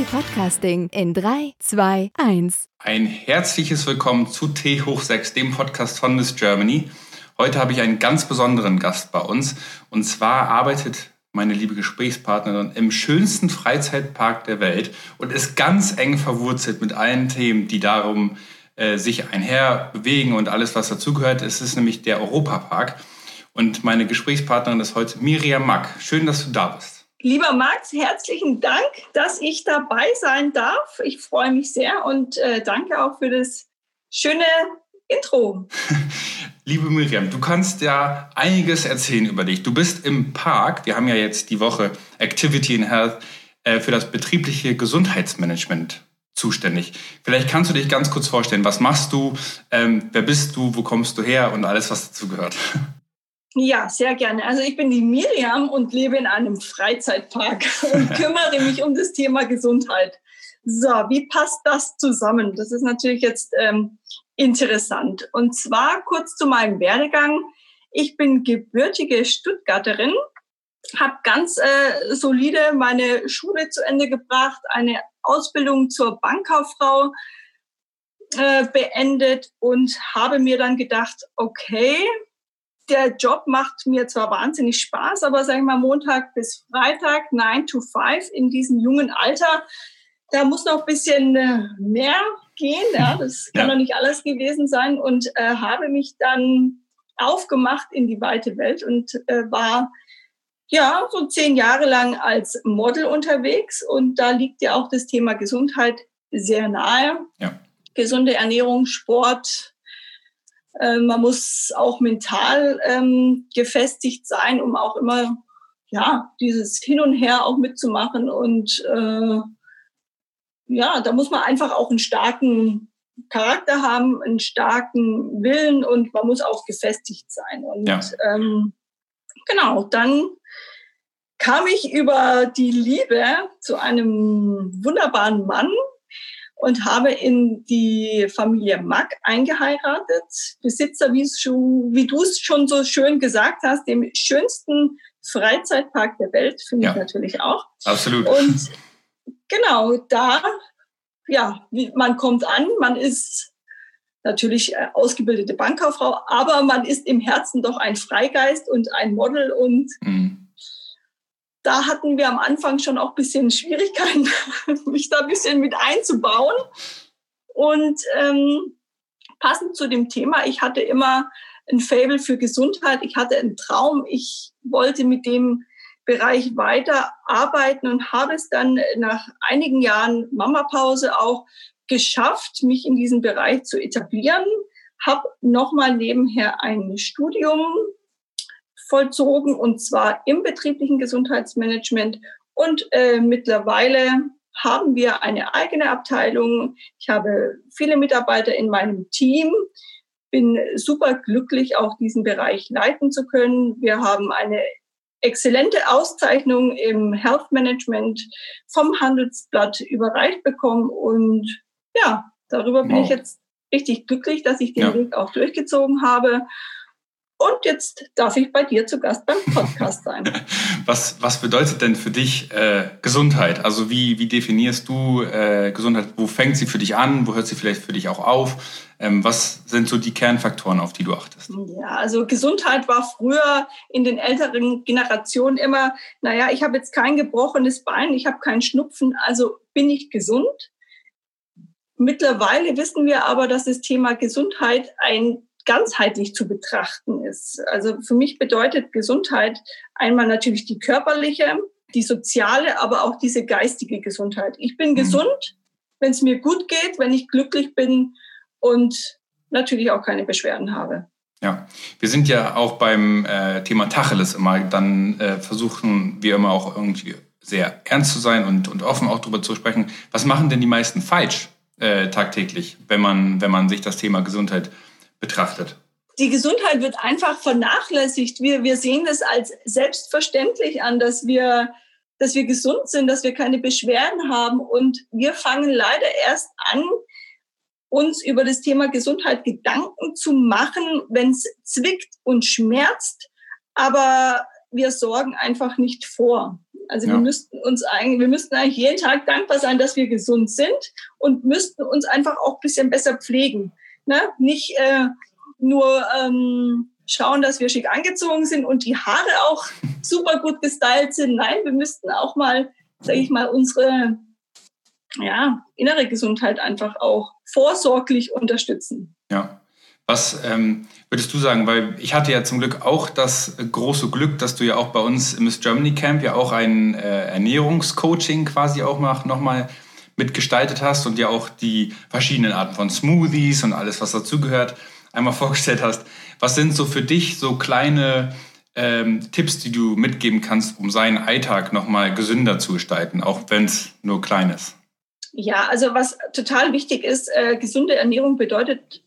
Podcasting in 3, 2, 1. Ein herzliches Willkommen zu T hoch 6, dem Podcast von Miss Germany. Heute habe ich einen ganz besonderen Gast bei uns. Und zwar arbeitet meine liebe Gesprächspartnerin im schönsten Freizeitpark der Welt und ist ganz eng verwurzelt mit allen Themen, die darum äh, sich einher bewegen und alles, was dazugehört. Es ist nämlich der Europapark. Und meine Gesprächspartnerin ist heute Miriam Mack. Schön, dass du da bist. Lieber Max, herzlichen Dank, dass ich dabei sein darf. Ich freue mich sehr und äh, danke auch für das schöne Intro. Liebe Miriam, du kannst ja einiges erzählen über dich. Du bist im Park, wir haben ja jetzt die Woche Activity in Health, äh, für das betriebliche Gesundheitsmanagement zuständig. Vielleicht kannst du dich ganz kurz vorstellen, was machst du, ähm, wer bist du, wo kommst du her und alles, was dazu gehört. Ja, sehr gerne. Also ich bin die Miriam und lebe in einem Freizeitpark und kümmere mich um das Thema Gesundheit. So, wie passt das zusammen? Das ist natürlich jetzt ähm, interessant. Und zwar kurz zu meinem Werdegang. Ich bin gebürtige Stuttgarterin, habe ganz äh, solide meine Schule zu Ende gebracht, eine Ausbildung zur Bankkauffrau äh, beendet und habe mir dann gedacht, okay, der Job macht mir zwar wahnsinnig Spaß, aber sag ich mal Montag bis Freitag, 9 to 5 in diesem jungen Alter, da muss noch ein bisschen äh, mehr gehen. Ja, das kann ja. noch nicht alles gewesen sein und äh, habe mich dann aufgemacht in die weite Welt und äh, war ja so zehn Jahre lang als Model unterwegs und da liegt ja auch das Thema Gesundheit sehr nahe. Ja. Gesunde Ernährung, Sport, äh, man muss auch mental ähm, gefestigt sein, um auch immer ja dieses Hin und Her auch mitzumachen. Und äh, ja, da muss man einfach auch einen starken Charakter haben, einen starken Willen und man muss auch gefestigt sein. Und ja. ähm, genau, dann kam ich über die Liebe zu einem wunderbaren Mann, und habe in die Familie Mack eingeheiratet. Besitzer, wie, wie du es schon so schön gesagt hast, dem schönsten Freizeitpark der Welt, finde ja, ich natürlich auch. Absolut. Und genau, da, ja, man kommt an, man ist natürlich äh, ausgebildete Bankkauffrau, aber man ist im Herzen doch ein Freigeist und ein Model und mhm da hatten wir am Anfang schon auch ein bisschen Schwierigkeiten, mich da ein bisschen mit einzubauen. Und ähm, passend zu dem Thema, ich hatte immer ein Fable für Gesundheit, ich hatte einen Traum, ich wollte mit dem Bereich weiterarbeiten und habe es dann nach einigen Jahren Mama-Pause auch geschafft, mich in diesem Bereich zu etablieren, habe nochmal nebenher ein Studium vollzogen und zwar im betrieblichen Gesundheitsmanagement. Und äh, mittlerweile haben wir eine eigene Abteilung. Ich habe viele Mitarbeiter in meinem Team, bin super glücklich, auch diesen Bereich leiten zu können. Wir haben eine exzellente Auszeichnung im Health Management vom Handelsblatt überreicht bekommen. Und ja, darüber bin wow. ich jetzt richtig glücklich, dass ich den ja. Weg auch durchgezogen habe. Und jetzt darf ich bei dir zu Gast beim Podcast sein. Was, was bedeutet denn für dich äh, Gesundheit? Also wie, wie definierst du äh, Gesundheit? Wo fängt sie für dich an? Wo hört sie vielleicht für dich auch auf? Ähm, was sind so die Kernfaktoren, auf die du achtest? Ja, also Gesundheit war früher in den älteren Generationen immer, naja, ich habe jetzt kein gebrochenes Bein, ich habe keinen Schnupfen, also bin ich gesund. Mittlerweile wissen wir aber, dass das Thema Gesundheit ein ganzheitlich zu betrachten ist. Also für mich bedeutet Gesundheit einmal natürlich die körperliche, die soziale, aber auch diese geistige Gesundheit. Ich bin mhm. gesund, wenn es mir gut geht, wenn ich glücklich bin und natürlich auch keine Beschwerden habe. Ja, wir sind ja auch beim äh, Thema Tacheles immer, dann äh, versuchen wir immer auch irgendwie sehr ernst zu sein und, und offen auch darüber zu sprechen. Was machen denn die meisten falsch äh, tagtäglich, wenn man, wenn man sich das Thema Gesundheit betrachtet? Die Gesundheit wird einfach vernachlässigt. Wir, wir sehen es als selbstverständlich an, dass wir, dass wir gesund sind, dass wir keine Beschwerden haben. Und wir fangen leider erst an, uns über das Thema Gesundheit Gedanken zu machen, wenn es zwickt und schmerzt. Aber wir sorgen einfach nicht vor. Also ja. wir müssten uns eigentlich, wir müssten eigentlich jeden Tag dankbar sein, dass wir gesund sind und müssten uns einfach auch ein bisschen besser pflegen. Ne? Nicht äh, nur ähm, schauen, dass wir schick angezogen sind und die Haare auch super gut gestylt sind. Nein, wir müssten auch mal, sage ich mal, unsere ja, innere Gesundheit einfach auch vorsorglich unterstützen. Ja. Was ähm, würdest du sagen? Weil ich hatte ja zum Glück auch das große Glück, dass du ja auch bei uns im Miss Germany Camp ja auch ein äh, Ernährungscoaching quasi auch mal, nochmal mitgestaltet hast und ja auch die verschiedenen Arten von Smoothies und alles, was dazugehört, einmal vorgestellt hast. Was sind so für dich so kleine ähm, Tipps, die du mitgeben kannst, um seinen Alltag nochmal gesünder zu gestalten, auch wenn es nur klein ist? Ja, also was total wichtig ist, äh, gesunde Ernährung bedeutet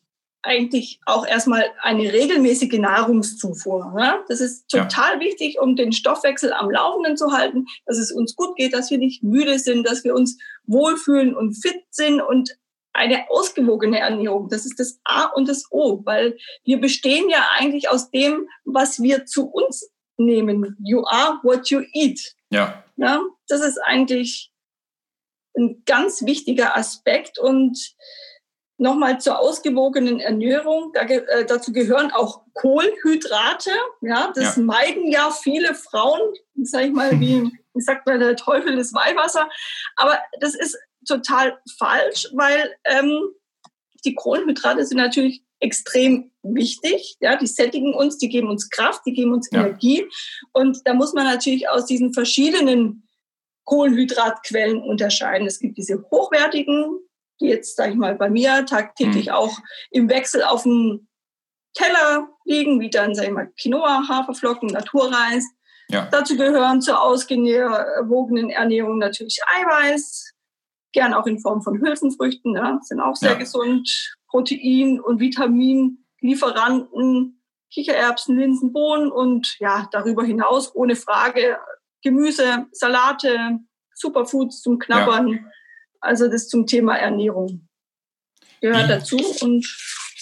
eigentlich auch erstmal eine regelmäßige Nahrungszufuhr. Ne? Das ist total ja. wichtig, um den Stoffwechsel am Laufenden zu halten, dass es uns gut geht, dass wir nicht müde sind, dass wir uns wohlfühlen und fit sind und eine ausgewogene Ernährung. Das ist das A und das O, weil wir bestehen ja eigentlich aus dem, was wir zu uns nehmen. You are what you eat. Ja. ja das ist eigentlich ein ganz wichtiger Aspekt und Nochmal zur ausgewogenen Ernährung. Da, äh, dazu gehören auch Kohlenhydrate. Ja, das ja. meiden ja viele Frauen. Sag ich mal, wie, wie sagt man, der Teufel ist Weihwasser. Aber das ist total falsch, weil ähm, die Kohlenhydrate sind natürlich extrem wichtig. Ja, die sättigen uns, die geben uns Kraft, die geben uns ja. Energie. Und da muss man natürlich aus diesen verschiedenen Kohlenhydratquellen unterscheiden. Es gibt diese hochwertigen die jetzt, sage ich mal, bei mir tagtäglich mhm. auch im Wechsel auf dem Teller liegen, wie dann, sage ich mal, Quinoa, Haferflocken, Naturreis. Ja. Dazu gehören zur ausgewogenen Ernährung natürlich Eiweiß, gern auch in Form von Hülsenfrüchten, ja, sind auch sehr ja. gesund, Protein- und Vitaminlieferanten, Kichererbsen, Linsen, Bohnen und ja, darüber hinaus ohne Frage Gemüse, Salate, Superfoods zum Knabbern. Ja also das zum Thema Ernährung gehört wie, dazu. Und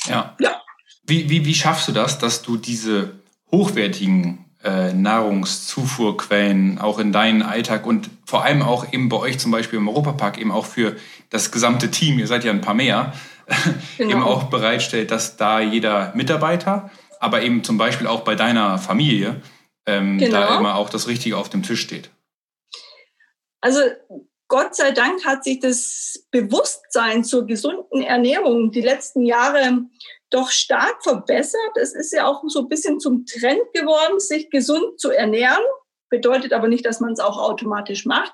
ja. ja. Wie, wie, wie schaffst du das, dass du diese hochwertigen äh, Nahrungszufuhrquellen auch in deinen Alltag und vor allem auch eben bei euch zum Beispiel im Europapark eben auch für das gesamte Team, ihr seid ja ein paar mehr, genau. eben auch bereitstellt, dass da jeder Mitarbeiter, aber eben zum Beispiel auch bei deiner Familie ähm, genau. da immer auch das Richtige auf dem Tisch steht. Also Gott sei Dank hat sich das Bewusstsein zur gesunden Ernährung die letzten Jahre doch stark verbessert. Es ist ja auch so ein bisschen zum Trend geworden, sich gesund zu ernähren. Bedeutet aber nicht, dass man es auch automatisch macht.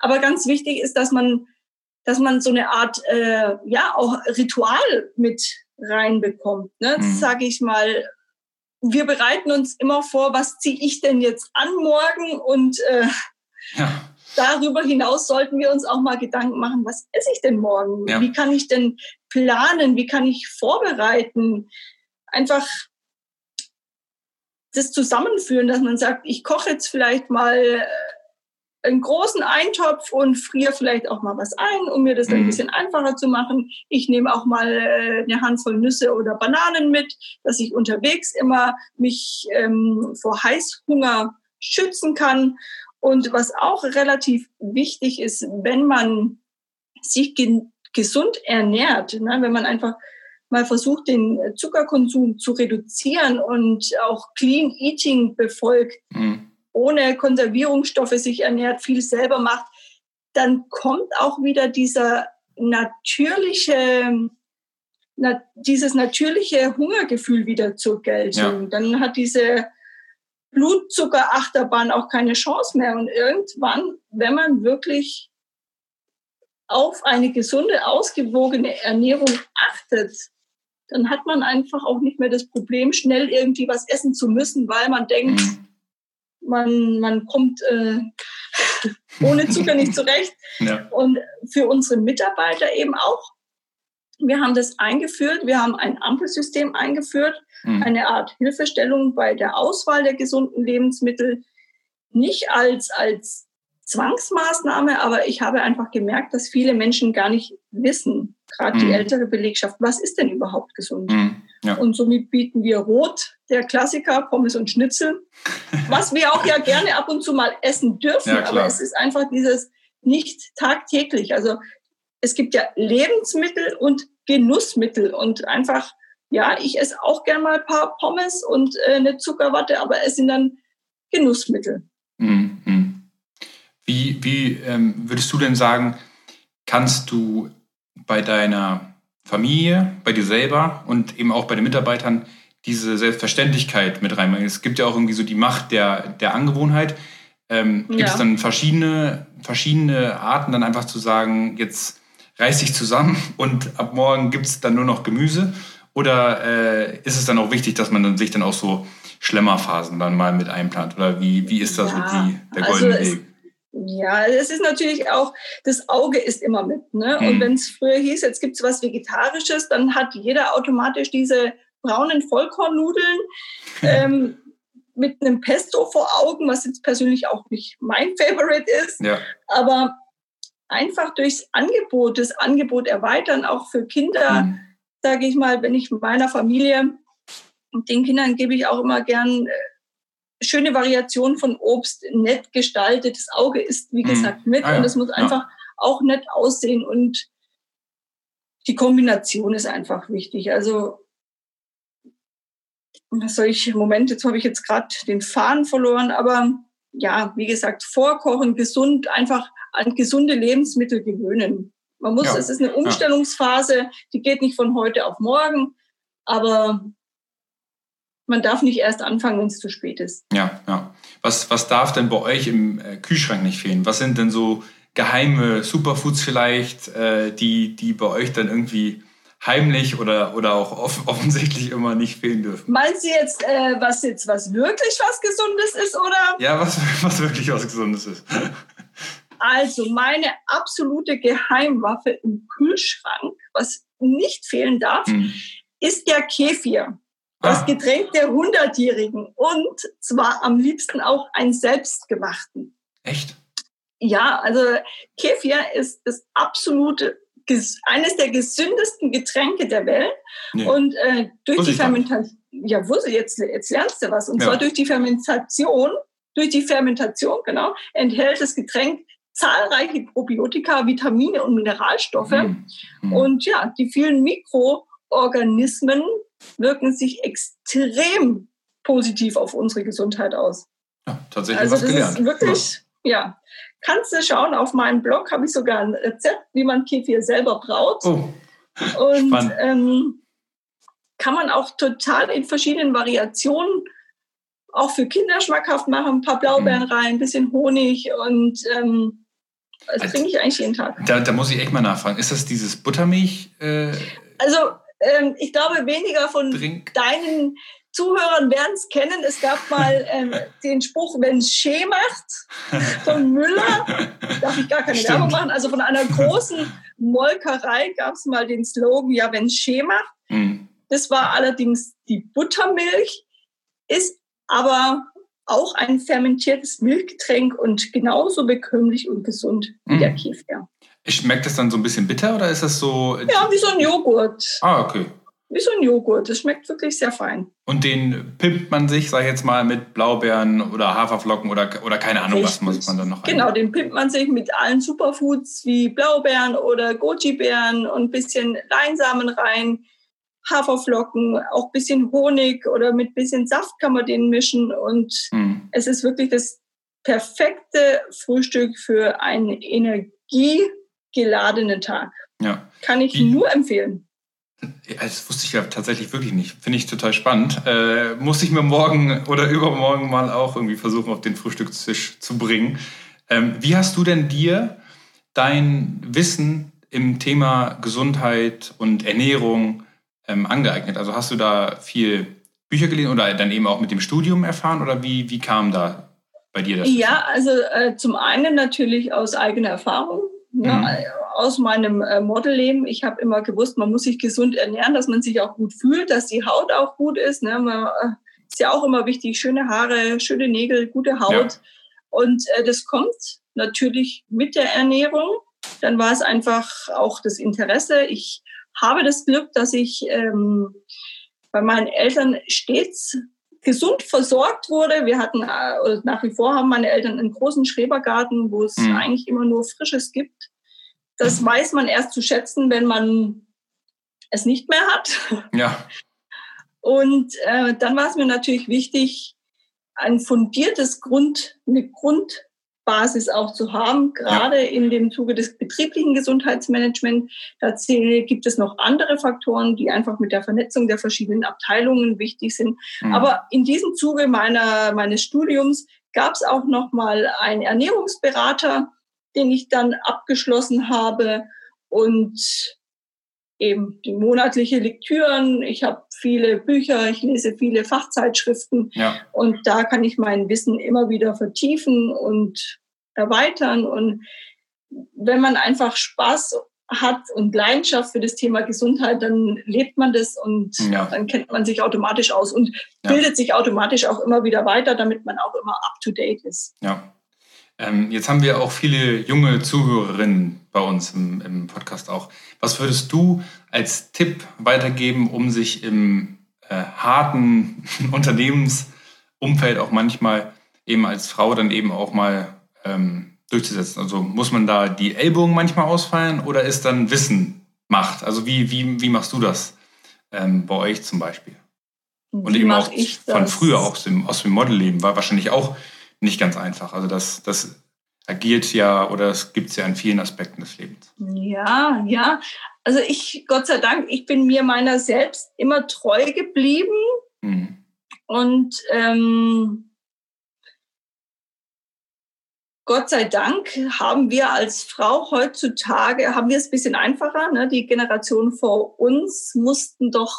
Aber ganz wichtig ist, dass man, dass man so eine Art, äh, ja, auch Ritual mit reinbekommt. Ne? Mhm. Sage ich mal, wir bereiten uns immer vor, was ziehe ich denn jetzt an morgen und äh, ja darüber hinaus sollten wir uns auch mal Gedanken machen, was esse ich denn morgen? Ja. Wie kann ich denn planen? Wie kann ich vorbereiten? Einfach das zusammenführen, dass man sagt, ich koche jetzt vielleicht mal äh, einen großen Eintopf und friere vielleicht auch mal was ein, um mir das mhm. ein bisschen einfacher zu machen. Ich nehme auch mal äh, eine Handvoll Nüsse oder Bananen mit, dass ich unterwegs immer mich ähm, vor Heißhunger schützen kann. Und was auch relativ wichtig ist, wenn man sich gesund ernährt, ne, wenn man einfach mal versucht, den Zuckerkonsum zu reduzieren und auch Clean Eating befolgt, mhm. ohne Konservierungsstoffe sich ernährt, viel selber macht, dann kommt auch wieder dieser natürliche, na, dieses natürliche Hungergefühl wieder zur Geltung. Ja. Dann hat diese Blutzuckerachterbahn auch keine Chance mehr. Und irgendwann, wenn man wirklich auf eine gesunde, ausgewogene Ernährung achtet, dann hat man einfach auch nicht mehr das Problem, schnell irgendwie was essen zu müssen, weil man denkt, mhm. man, man kommt äh, ohne Zucker nicht zurecht. Ja. Und für unsere Mitarbeiter eben auch. Wir haben das eingeführt. Wir haben ein Ampelsystem eingeführt, mhm. eine Art Hilfestellung bei der Auswahl der gesunden Lebensmittel. Nicht als, als Zwangsmaßnahme, aber ich habe einfach gemerkt, dass viele Menschen gar nicht wissen, gerade mhm. die ältere Belegschaft, was ist denn überhaupt gesund? Mhm. Ja. Und somit bieten wir Rot, der Klassiker, Pommes und Schnitzel, was wir auch ja gerne ab und zu mal essen dürfen, ja, aber es ist einfach dieses nicht tagtäglich. Also es gibt ja Lebensmittel und Genussmittel und einfach, ja, ich esse auch gerne mal ein paar Pommes und äh, eine Zuckerwatte, aber es sind dann Genussmittel. Mhm. mhm. Wie, wie ähm, würdest du denn sagen, kannst du bei deiner Familie, bei dir selber und eben auch bei den Mitarbeitern diese Selbstverständlichkeit mit reinbringen? Es gibt ja auch irgendwie so die Macht der, der Angewohnheit. Ähm, gibt ja. es dann verschiedene, verschiedene Arten, dann einfach zu sagen, jetzt reiß dich zusammen und ab morgen gibt es dann nur noch Gemüse? Oder äh, ist es dann auch wichtig, dass man dann sich dann auch so Schlemmerphasen dann mal mit einplant? Oder wie, wie ist da ja, so die, der goldene also Weg? Ja, es ist natürlich auch, das Auge ist immer mit. Ne? Mhm. Und wenn es früher hieß, jetzt gibt es was Vegetarisches, dann hat jeder automatisch diese braunen Vollkornnudeln ähm, mit einem Pesto vor Augen, was jetzt persönlich auch nicht mein Favorite ist. Ja. Aber einfach durchs Angebot, das Angebot erweitern, auch für Kinder, mhm. sage ich mal, wenn ich meiner Familie und den Kindern gebe ich auch immer gern äh, schöne Variation von Obst, nett gestaltet. Das Auge ist, wie mhm. gesagt, mit ah, ja. und es muss einfach ja. auch nett aussehen und die Kombination ist einfach wichtig. Also, was soll ich, Moment, jetzt habe ich jetzt gerade den Faden verloren, aber ja, wie gesagt, vorkochen, gesund, einfach an gesunde Lebensmittel gewöhnen. Man muss, ja. es ist eine Umstellungsphase, die geht nicht von heute auf morgen, aber man darf nicht erst anfangen, wenn es zu spät ist. Ja, ja. Was, was darf denn bei euch im äh, Kühlschrank nicht fehlen? Was sind denn so geheime Superfoods vielleicht, äh, die, die bei euch dann irgendwie heimlich oder, oder auch off offensichtlich immer nicht fehlen dürfen? Meinst du jetzt, äh, was jetzt was wirklich was Gesundes ist, oder? Ja, was, was wirklich was Gesundes ist. Also meine absolute Geheimwaffe im Kühlschrank, was nicht fehlen darf, hm. ist der Kefir. Das ah. Getränk der Hundertjährigen und zwar am liebsten auch einen selbstgemachten. Echt? Ja, also Kefir ist das absolute eines der gesündesten Getränke der Welt. Nee. Und äh, durch die Fermentation, ja, wusste jetzt, jetzt lernst du was. Und ja. zwar durch die Fermentation, durch die Fermentation, genau, enthält das Getränk zahlreiche Probiotika, Vitamine und Mineralstoffe. Mhm. Und ja, die vielen Mikroorganismen wirken sich extrem positiv auf unsere Gesundheit aus. Ja, tatsächlich also was das gelernt. Ist wirklich, ja. ja. Kannst du schauen, auf meinem Blog habe ich sogar ein Rezept, wie man Kefir selber braut. Oh. Und ähm, kann man auch total in verschiedenen Variationen auch für Kinder schmackhaft machen. Ein paar Blaubeeren mhm. rein, ein bisschen Honig und ähm, das also, trinke ich eigentlich jeden Tag. Da, da, muss ich echt mal nachfragen. Ist das dieses Buttermilch? Äh also ähm, ich glaube, weniger von Drink. deinen Zuhörern werden es kennen. Es gab mal ähm, den Spruch, wenn es Schee macht, von Müller. Darf ich gar keine Stimmt. Werbung machen. Also von einer großen Molkerei gab es mal den Slogan, ja, wenn es Schee macht. Mhm. Das war allerdings die Buttermilch, ist aber auch ein fermentiertes Milchgetränk und genauso bekömmlich und gesund wie mhm. der Kefir. Schmeckt das dann so ein bisschen bitter oder ist das so? Ja, wie so ein Joghurt. Ah, okay. Wie so ein Joghurt. Das schmeckt wirklich sehr fein. Und den pimpt man sich, sag ich jetzt mal, mit Blaubeeren oder Haferflocken oder, oder keine Ahnung, Richtig. was muss man dann noch Genau, rein? den pimpt man sich mit allen Superfoods wie Blaubeeren oder Goji-Beeren und ein bisschen Leinsamen rein. Haferflocken, auch ein bisschen Honig oder mit ein bisschen Saft kann man den mischen. Und hm. es ist wirklich das perfekte Frühstück für eine Energie geladenen Tag. Ja. Kann ich Wie, nur empfehlen. Das wusste ich ja tatsächlich wirklich nicht. Finde ich total spannend. Äh, muss ich mir morgen oder übermorgen mal auch irgendwie versuchen, auf den Frühstückstisch zu bringen. Ähm, wie hast du denn dir dein Wissen im Thema Gesundheit und Ernährung ähm, angeeignet? Also hast du da viel Bücher gelesen oder dann eben auch mit dem Studium erfahren oder wie, wie kam da bei dir das? Ja, also äh, zum einen natürlich aus eigener Erfahrung. Ne, mhm. Ja, aus meinem äh, Modelleben. Ich habe immer gewusst, man muss sich gesund ernähren, dass man sich auch gut fühlt, dass die Haut auch gut ist. Ne? Man, äh, ist ja auch immer wichtig, schöne Haare, schöne Nägel, gute Haut. Ja. Und äh, das kommt natürlich mit der Ernährung. Dann war es einfach auch das Interesse. Ich habe das Glück, dass ich ähm, bei meinen Eltern stets gesund versorgt wurde. Wir hatten, äh, nach wie vor haben meine Eltern einen großen Schrebergarten, wo es mhm. eigentlich immer nur Frisches gibt. Das weiß man erst zu schätzen, wenn man es nicht mehr hat. Ja. Und äh, dann war es mir natürlich wichtig, ein fundiertes Grund, eine Grundbasis auch zu haben, gerade ja. in dem Zuge des betrieblichen Gesundheitsmanagements. Da gibt es noch andere Faktoren, die einfach mit der Vernetzung der verschiedenen Abteilungen wichtig sind. Mhm. Aber in diesem Zuge meiner, meines Studiums gab es auch noch mal einen Ernährungsberater, den ich dann abgeschlossen habe und eben die monatliche Lektüren. Ich habe viele Bücher, ich lese viele Fachzeitschriften ja. und da kann ich mein Wissen immer wieder vertiefen und erweitern. Und wenn man einfach Spaß hat und Leidenschaft für das Thema Gesundheit, dann lebt man das und ja. dann kennt man sich automatisch aus und ja. bildet sich automatisch auch immer wieder weiter, damit man auch immer up to date ist. Ja. Ähm, jetzt haben wir auch viele junge Zuhörerinnen bei uns im, im, Podcast auch. Was würdest du als Tipp weitergeben, um sich im äh, harten Unternehmensumfeld auch manchmal eben als Frau dann eben auch mal ähm, durchzusetzen? Also muss man da die Ellbogen manchmal ausfallen oder ist dann Wissen Macht? Also wie, wie, wie machst du das ähm, bei euch zum Beispiel? Und wie eben auch von früher, auch aus dem, aus dem Modelleben, war wahrscheinlich auch nicht ganz einfach. Also das, das agiert ja oder es gibt es ja in vielen Aspekten des Lebens. Ja, ja. Also ich, Gott sei Dank, ich bin mir meiner selbst immer treu geblieben. Mhm. Und ähm, Gott sei Dank haben wir als Frau heutzutage, haben wir es ein bisschen einfacher. Ne? Die Generation vor uns mussten doch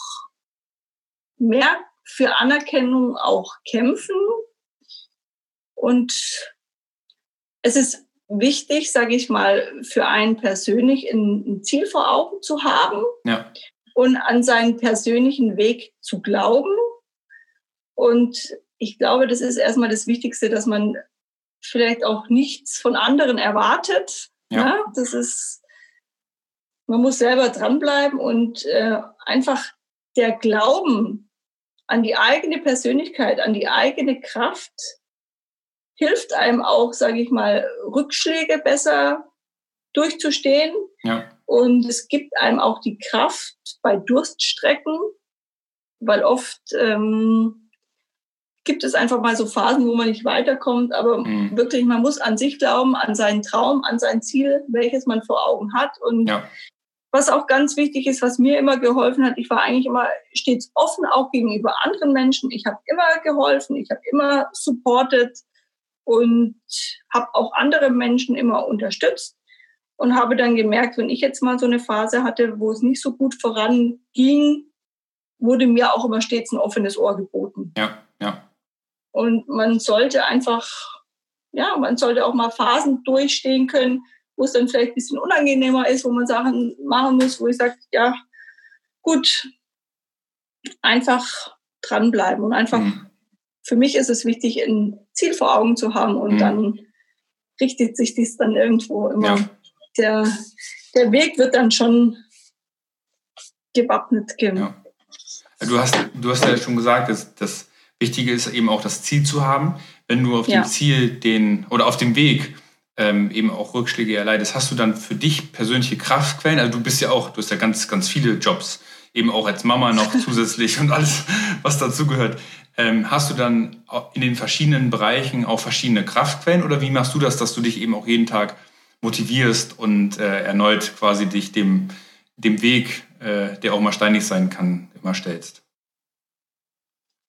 mehr für Anerkennung auch kämpfen. Und es ist wichtig, sage ich mal, für einen persönlich ein, Ziel vor Augen zu haben ja. und an seinen persönlichen Weg zu glauben. Und ich glaube, das ist erstmal das Wichtigste, dass man vielleicht auch nichts von anderen erwartet. Ja. ja das ist, man muss selber dranbleiben und äh, einfach der Glauben an die eigene Persönlichkeit, an die eigene Kraft, hilft einem auch, sage ich mal, Rückschläge besser durchzustehen. Ja. Und es gibt einem auch die Kraft bei Durststrecken, weil oft ähm, gibt es einfach mal so Phasen, wo man nicht weiterkommt. Aber mhm. wirklich, man muss an sich glauben, an seinen Traum, an sein Ziel, welches man vor Augen hat. Und ja. was auch ganz wichtig ist, was mir immer geholfen hat, ich war eigentlich immer stets offen, auch gegenüber anderen Menschen. Ich habe immer geholfen, ich habe immer supported und habe auch andere Menschen immer unterstützt und habe dann gemerkt, wenn ich jetzt mal so eine Phase hatte, wo es nicht so gut voranging, wurde mir auch immer stets ein offenes Ohr geboten. Ja, ja. Und man sollte einfach, ja, man sollte auch mal Phasen durchstehen können, wo es dann vielleicht ein bisschen unangenehmer ist, wo man Sachen machen muss, wo ich sage, ja, gut, einfach dranbleiben und einfach mhm für mich ist es wichtig, ein Ziel vor Augen zu haben und mhm. dann richtet sich dies dann irgendwo immer. Ja. Der, der Weg wird dann schon gewappnet. Ja. Du, hast, du hast ja schon gesagt, dass das Wichtige ist eben auch das Ziel zu haben. Wenn du auf ja. dem Ziel den oder auf dem Weg ähm, eben auch Rückschläge erleidest, hast du dann für dich persönliche Kraftquellen? Also du bist ja auch, du hast ja ganz, ganz viele Jobs, eben auch als Mama noch zusätzlich und alles, was dazugehört. Ähm, hast du dann in den verschiedenen Bereichen auch verschiedene Kraftquellen oder wie machst du das, dass du dich eben auch jeden Tag motivierst und äh, erneut quasi dich dem, dem Weg, äh, der auch mal steinig sein kann, immer stellst?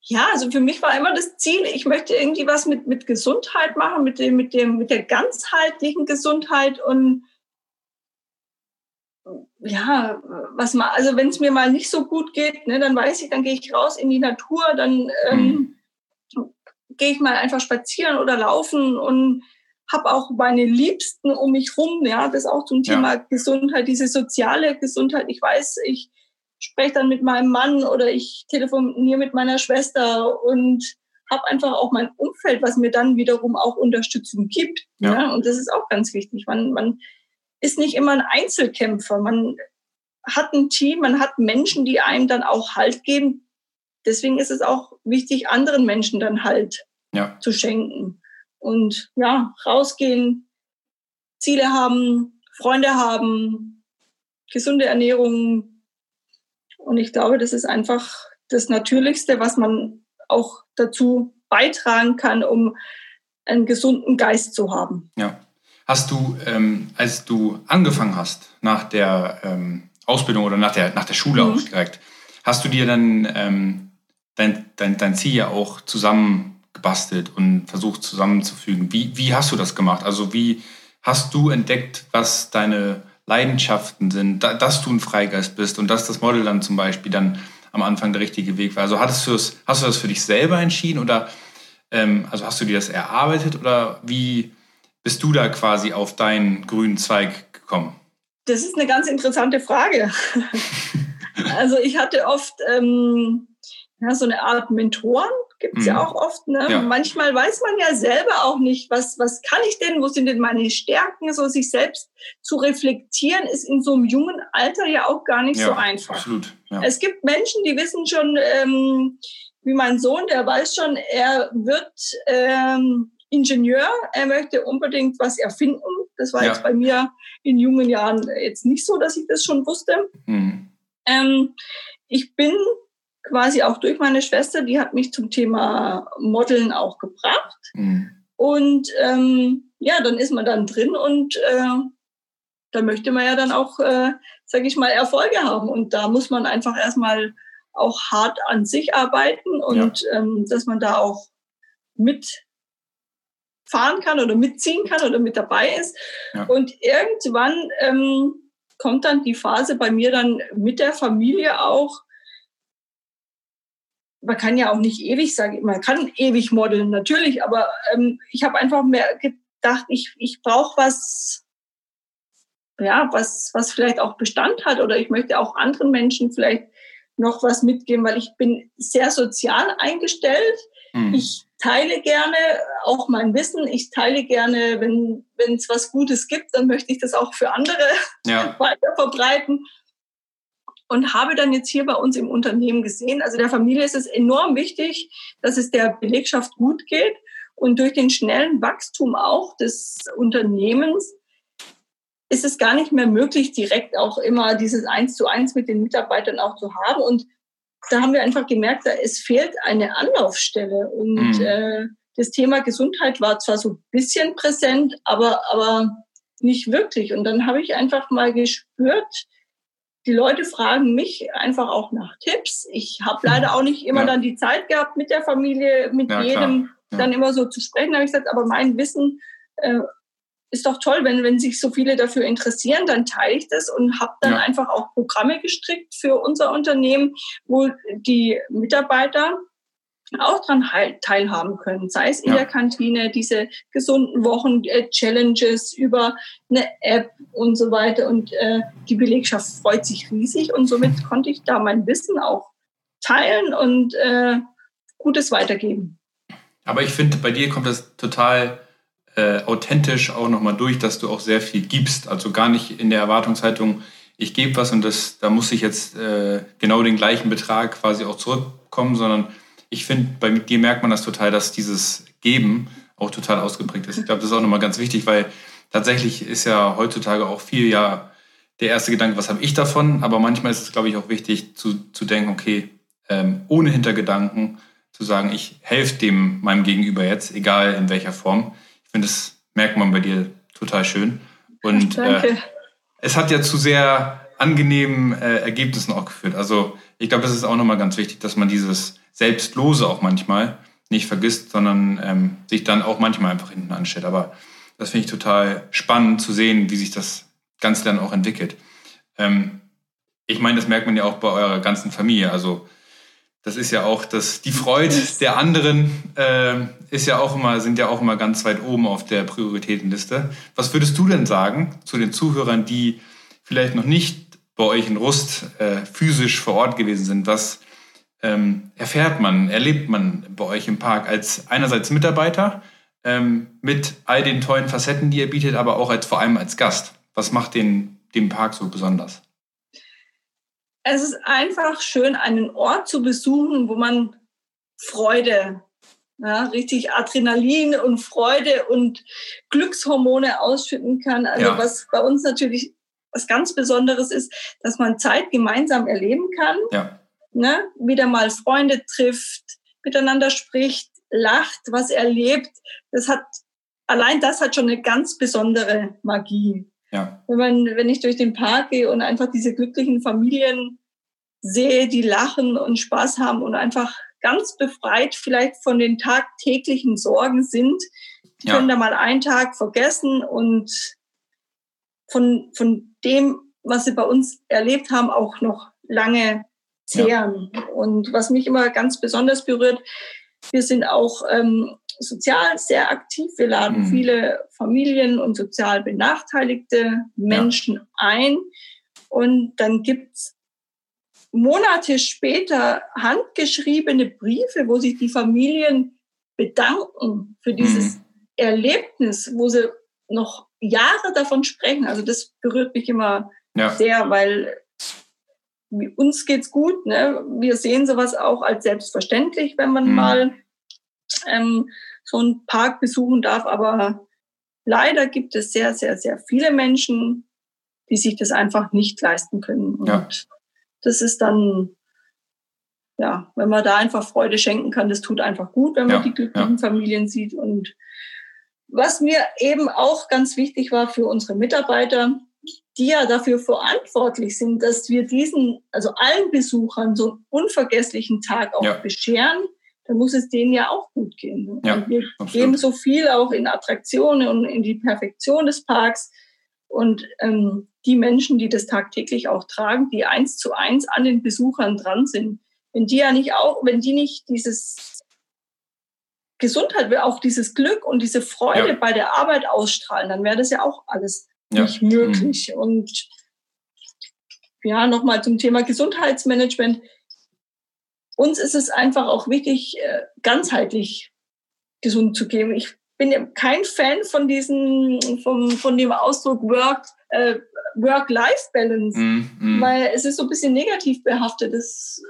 Ja, also für mich war immer das Ziel, ich möchte irgendwie was mit, mit Gesundheit machen, mit, dem, mit, dem, mit der ganzheitlichen Gesundheit und ja, was mal, also wenn es mir mal nicht so gut geht, ne, dann weiß ich, dann gehe ich raus in die Natur, dann ähm, mhm. gehe ich mal einfach spazieren oder laufen und habe auch meine Liebsten um mich rum. Ja, das ist auch zum Thema ja. Gesundheit, diese soziale Gesundheit. Ich weiß, ich spreche dann mit meinem Mann oder ich telefoniere mit meiner Schwester und habe einfach auch mein Umfeld, was mir dann wiederum auch Unterstützung gibt. Ja. ja. Und das ist auch ganz wichtig. Man, man ist nicht immer ein Einzelkämpfer. Man hat ein Team, man hat Menschen, die einem dann auch Halt geben. Deswegen ist es auch wichtig, anderen Menschen dann Halt ja. zu schenken. Und ja, rausgehen, Ziele haben, Freunde haben, gesunde Ernährung. Und ich glaube, das ist einfach das Natürlichste, was man auch dazu beitragen kann, um einen gesunden Geist zu haben. Ja. Hast du, ähm, als du angefangen hast, nach der ähm, Ausbildung oder nach der, nach der Schule mhm. auch direkt, hast du dir dann ähm, dein, dein, dein Ziel ja auch zusammengebastelt und versucht zusammenzufügen? Wie, wie hast du das gemacht? Also wie hast du entdeckt, was deine Leidenschaften sind, da, dass du ein Freigeist bist und dass das Model dann zum Beispiel dann am Anfang der richtige Weg war. Also hattest du das, hast du das für dich selber entschieden oder ähm, also hast du dir das erarbeitet oder wie bist du da quasi auf deinen grünen Zweig gekommen? Das ist eine ganz interessante Frage. also ich hatte oft ähm, ja, so eine Art Mentoren, gibt es mhm. ja auch oft. Ne? Ja. Manchmal weiß man ja selber auch nicht, was, was kann ich denn, wo sind denn meine Stärken, so sich selbst zu reflektieren, ist in so einem jungen Alter ja auch gar nicht ja, so einfach. Absolut, ja. Es gibt Menschen, die wissen schon, ähm, wie mein Sohn, der weiß schon, er wird ähm, Ingenieur, er möchte unbedingt was erfinden. Das war jetzt bei mir in jungen Jahren jetzt nicht so, dass ich das schon wusste. Mhm. Ähm, ich bin quasi auch durch meine Schwester, die hat mich zum Thema Modeln auch gebracht. Mhm. Und ähm, ja, dann ist man dann drin und äh, da möchte man ja dann auch, äh, sage ich mal, Erfolge haben. Und da muss man einfach erstmal auch hart an sich arbeiten und ja. ähm, dass man da auch mitfahren kann oder mitziehen kann oder mit dabei ist. Ja. Und irgendwann ähm, kommt dann die Phase bei mir dann mit der Familie auch, man kann ja auch nicht ewig sagen, man kann ewig modeln, natürlich, aber ähm, ich habe einfach mehr gedacht, ich, ich brauche was, ja, was, was vielleicht auch Bestand hat oder ich möchte auch anderen Menschen vielleicht noch was mitgeben, weil ich bin sehr sozial eingestellt. Mhm. Ich teile gerne auch mein Wissen. Ich teile gerne, wenn es was Gutes gibt, dann möchte ich das auch für andere ja. weiter verbreiten und habe dann jetzt hier bei uns im Unternehmen gesehen, also der Familie ist es enorm wichtig, dass es der Belegschaft gut geht und durch den schnellen Wachstum auch des Unternehmens ist es gar nicht mehr möglich, direkt auch immer dieses Eins zu eins mit den Mitarbeitern auch zu haben. Und da haben wir einfach gemerkt, da es fehlt eine Anlaufstelle. Und mhm. äh, das Thema Gesundheit war zwar so ein bisschen präsent, aber, aber nicht wirklich. Und dann habe ich einfach mal gespürt, die Leute fragen mich einfach auch nach Tipps. Ich habe leider auch nicht immer ja. dann die Zeit gehabt, mit der Familie, mit ja, jedem ja. dann immer so zu sprechen. Da habe ich gesagt, aber mein Wissen äh, ist doch toll, wenn, wenn sich so viele dafür interessieren, dann teile ich das und habe dann einfach auch Programme gestrickt für unser Unternehmen, wo die Mitarbeiter auch dran teilhaben können, sei es in ja. der Kantine, diese gesunden Wochen-Challenges äh, über eine App und so weiter. Und äh, die Belegschaft freut sich riesig und somit konnte ich da mein Wissen auch teilen und äh, Gutes weitergeben. Aber ich finde, bei dir kommt das total äh, authentisch auch nochmal durch, dass du auch sehr viel gibst. Also gar nicht in der Erwartungshaltung, ich gebe was und das, da muss ich jetzt äh, genau den gleichen Betrag quasi auch zurückkommen, sondern ich finde, bei dir merkt man das total, dass dieses Geben auch total ausgeprägt ist. Ich glaube, das ist auch nochmal ganz wichtig, weil tatsächlich ist ja heutzutage auch viel ja der erste Gedanke, was habe ich davon? Aber manchmal ist es, glaube ich, auch wichtig zu, zu denken, okay, ähm, ohne Hintergedanken zu sagen, ich helfe dem meinem Gegenüber jetzt, egal in welcher Form. Ich finde, das merkt man bei dir total schön. Und äh, es hat ja zu sehr angenehmen äh, Ergebnissen auch geführt. Also ich glaube, das ist auch nochmal ganz wichtig, dass man dieses Selbstlose auch manchmal nicht vergisst, sondern ähm, sich dann auch manchmal einfach hinten anstellt. Aber das finde ich total spannend zu sehen, wie sich das Ganze dann auch entwickelt. Ähm, ich meine, das merkt man ja auch bei eurer ganzen Familie. Also das ist ja auch das, die Freude der anderen äh, ist ja auch immer, sind ja auch immer ganz weit oben auf der Prioritätenliste. Was würdest du denn sagen zu den Zuhörern, die vielleicht noch nicht bei euch in Rust äh, physisch vor Ort gewesen sind? Was ähm, erfährt man, erlebt man bei euch im Park als einerseits Mitarbeiter ähm, mit all den tollen Facetten, die ihr bietet, aber auch als vor allem als Gast? Was macht den, den Park so besonders? Es ist einfach schön, einen Ort zu besuchen, wo man Freude, ja, richtig Adrenalin und Freude und Glückshormone ausschütten kann. Also ja. was bei uns natürlich was ganz Besonderes ist, dass man Zeit gemeinsam erleben kann, ja. ne? wieder mal Freunde trifft, miteinander spricht, lacht, was erlebt. Das hat allein das hat schon eine ganz besondere Magie. Ja. Wenn, man, wenn ich durch den Park gehe und einfach diese glücklichen Familien sehe, die lachen und Spaß haben und einfach ganz befreit vielleicht von den tagtäglichen Sorgen sind, die ja. können da mal einen Tag vergessen und von, von dem, was sie bei uns erlebt haben, auch noch lange zehren. Ja. Und was mich immer ganz besonders berührt, wir sind auch ähm, sozial sehr aktiv. Wir laden mhm. viele Familien und sozial benachteiligte Menschen ja. ein. Und dann gibt's Monate später handgeschriebene Briefe, wo sich die Familien bedanken für dieses mhm. Erlebnis, wo sie noch Jahre davon sprechen. Also das berührt mich immer ja. sehr, weil uns geht's gut. Ne? Wir sehen sowas auch als selbstverständlich, wenn man mhm. mal ähm, so einen Park besuchen darf. Aber leider gibt es sehr, sehr, sehr viele Menschen, die sich das einfach nicht leisten können. Und ja. das ist dann, ja, wenn man da einfach Freude schenken kann, das tut einfach gut, wenn man ja, die glücklichen ja. Familien sieht. Und was mir eben auch ganz wichtig war für unsere Mitarbeiter, die ja dafür verantwortlich sind, dass wir diesen, also allen Besuchern so einen unvergesslichen Tag auch bescheren, dann muss es denen ja auch gut gehen. Ja, wir absolut. geben so viel auch in Attraktionen und in die Perfektion des Parks. Und ähm, die Menschen, die das tagtäglich auch tragen, die eins zu eins an den Besuchern dran sind, wenn die ja nicht auch, wenn die nicht dieses Gesundheit, auch dieses Glück und diese Freude ja. bei der Arbeit ausstrahlen, dann wäre das ja auch alles ja. nicht möglich. Mhm. Und ja, nochmal zum Thema Gesundheitsmanagement uns ist es einfach auch wichtig, äh, ganzheitlich gesund zu geben. Ich bin kein Fan von diesem, vom, von dem Ausdruck Work, äh, Work-Life-Balance, mm, mm. weil es ist so ein bisschen negativ behaftet. Das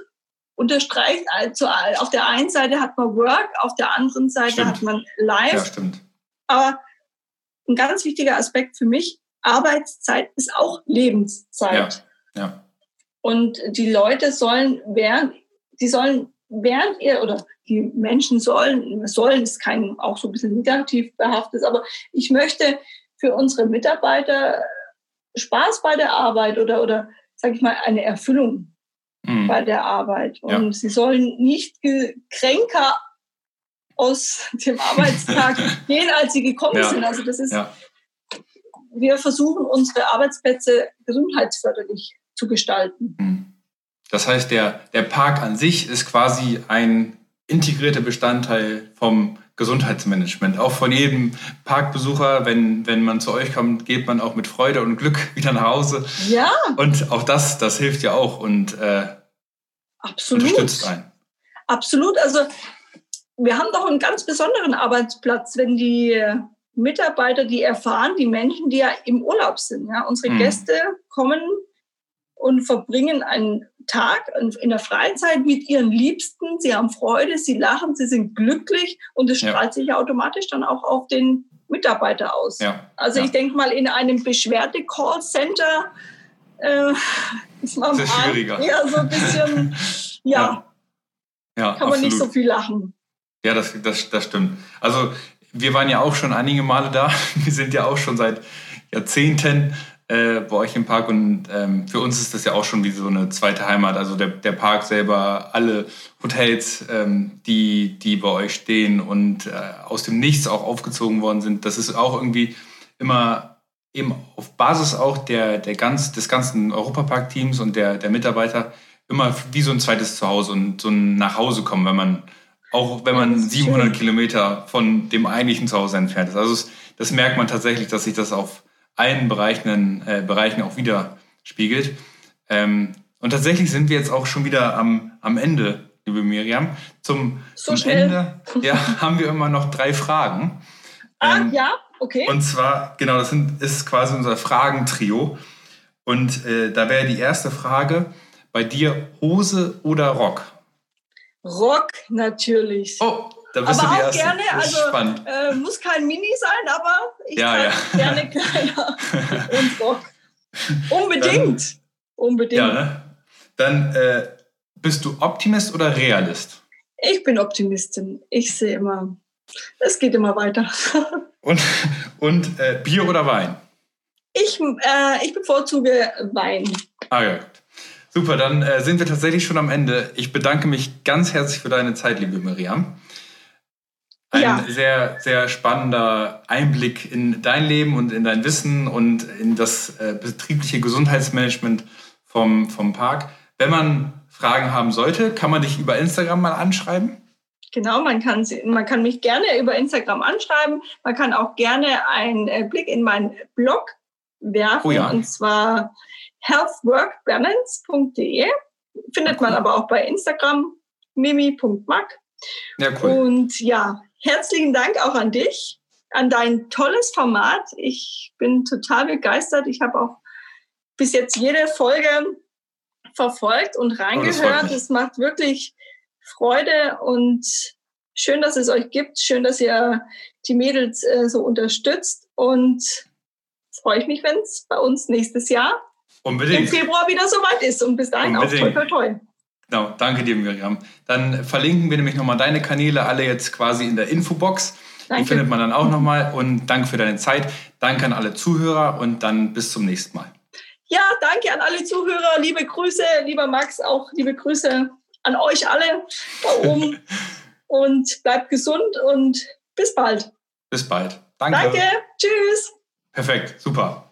unterstreicht, also auf der einen Seite hat man Work, auf der anderen Seite stimmt. hat man Life. Ja, stimmt. Aber ein ganz wichtiger Aspekt für mich, Arbeitszeit ist auch Lebenszeit. Ja, ja. Und die Leute sollen während die sollen während ihr oder die Menschen sollen, sollen ist kein auch so ein bisschen negativ behaftet, aber ich möchte für unsere Mitarbeiter Spaß bei der Arbeit oder, oder sage ich mal, eine Erfüllung mhm. bei der Arbeit. Und ja. sie sollen nicht kränker aus dem Arbeitstag gehen, als sie gekommen ja. sind. Also das ist, ja. wir versuchen unsere Arbeitsplätze gesundheitsförderlich zu gestalten. Mhm. Das heißt, der, der Park an sich ist quasi ein integrierter Bestandteil vom Gesundheitsmanagement. Auch von jedem Parkbesucher, wenn, wenn man zu euch kommt, geht man auch mit Freude und Glück wieder nach Hause. Ja. Und auch das, das hilft ja auch und äh, Absolut. unterstützt einen. Absolut. Also wir haben doch einen ganz besonderen Arbeitsplatz, wenn die Mitarbeiter, die erfahren, die Menschen, die ja im Urlaub sind. Ja? Unsere hm. Gäste kommen und verbringen einen Tag in der Freizeit mit ihren Liebsten. Sie haben Freude, sie lachen, sie sind glücklich und es strahlt ja. sich automatisch dann auch auf den Mitarbeiter aus. Ja. Also ja. ich denke mal, in einem Beschwerde-Callcenter äh, ist man ist schwieriger. Ja, so ein bisschen, ja, ja. kann man absolut. nicht so viel lachen. Ja, das, das, das stimmt. Also wir waren ja auch schon einige Male da. Wir sind ja auch schon seit Jahrzehnten äh, bei euch im Park und ähm, für uns ist das ja auch schon wie so eine zweite Heimat. Also der, der Park selber, alle Hotels, ähm, die, die bei euch stehen und äh, aus dem Nichts auch aufgezogen worden sind, das ist auch irgendwie immer eben auf Basis auch der, der ganz, des ganzen Europapark-Teams und der, der Mitarbeiter immer wie so ein zweites Zuhause und so ein Nachhausekommen, wenn man auch wenn man 700 schön. Kilometer von dem eigentlichen Zuhause entfernt ist. Also das merkt man tatsächlich, dass sich das auf allen Bereichen, äh, Bereichen auch widerspiegelt. Ähm, und tatsächlich sind wir jetzt auch schon wieder am, am Ende, liebe Miriam. Zum, so zum Ende ja, haben wir immer noch drei Fragen. Ah, ähm, ja, okay. Und zwar, genau, das sind, ist quasi unser Fragentrio. Und äh, da wäre die erste Frage, bei dir Hose oder Rock? Rock natürlich. Oh, da bist aber du die auch erste. gerne, also äh, muss kein Mini sein, aber ich ja, ja. gerne kleiner und Rock. Unbedingt. Dann, Unbedingt. Ja, ne? Dann äh, bist du Optimist oder Realist? Ich bin Optimistin. Ich sehe immer, es geht immer weiter. und und äh, Bier oder Wein? Ich, äh, ich bevorzuge Wein. Ah ja, Super, dann äh, sind wir tatsächlich schon am Ende. Ich bedanke mich ganz herzlich für deine Zeit, liebe Miriam. Ein ja. sehr, sehr spannender Einblick in dein Leben und in dein Wissen und in das äh, betriebliche Gesundheitsmanagement vom, vom Park. Wenn man Fragen haben sollte, kann man dich über Instagram mal anschreiben? Genau, man kann, man kann mich gerne über Instagram anschreiben. Man kann auch gerne einen äh, Blick in meinen Blog werfen. Oh ja. Und zwar healthworkbalance.de. Findet man aber auch bei Instagram, mimi.mac. Ja, cool. Und ja, herzlichen Dank auch an dich, an dein tolles Format. Ich bin total begeistert. Ich habe auch bis jetzt jede Folge verfolgt und oh, reingehört. Es oh, macht wirklich Freude und schön, dass es euch gibt. Schön, dass ihr die Mädels äh, so unterstützt und freue ich mich, wenn es bei uns nächstes Jahr Unbedingt. im Februar wieder soweit ist. Und bis dahin Unbedingt. auch toi, toi, toi. Genau, danke dir, Miriam. Dann verlinken wir nämlich nochmal deine Kanäle alle jetzt quasi in der Infobox. Danke. Die findet man dann auch nochmal. Und danke für deine Zeit. Danke an alle Zuhörer und dann bis zum nächsten Mal. Ja, danke an alle Zuhörer. Liebe Grüße, lieber Max, auch liebe Grüße an euch alle da oben. und bleibt gesund und bis bald. Bis bald. Danke. Danke. Tschüss. Perfekt. Super.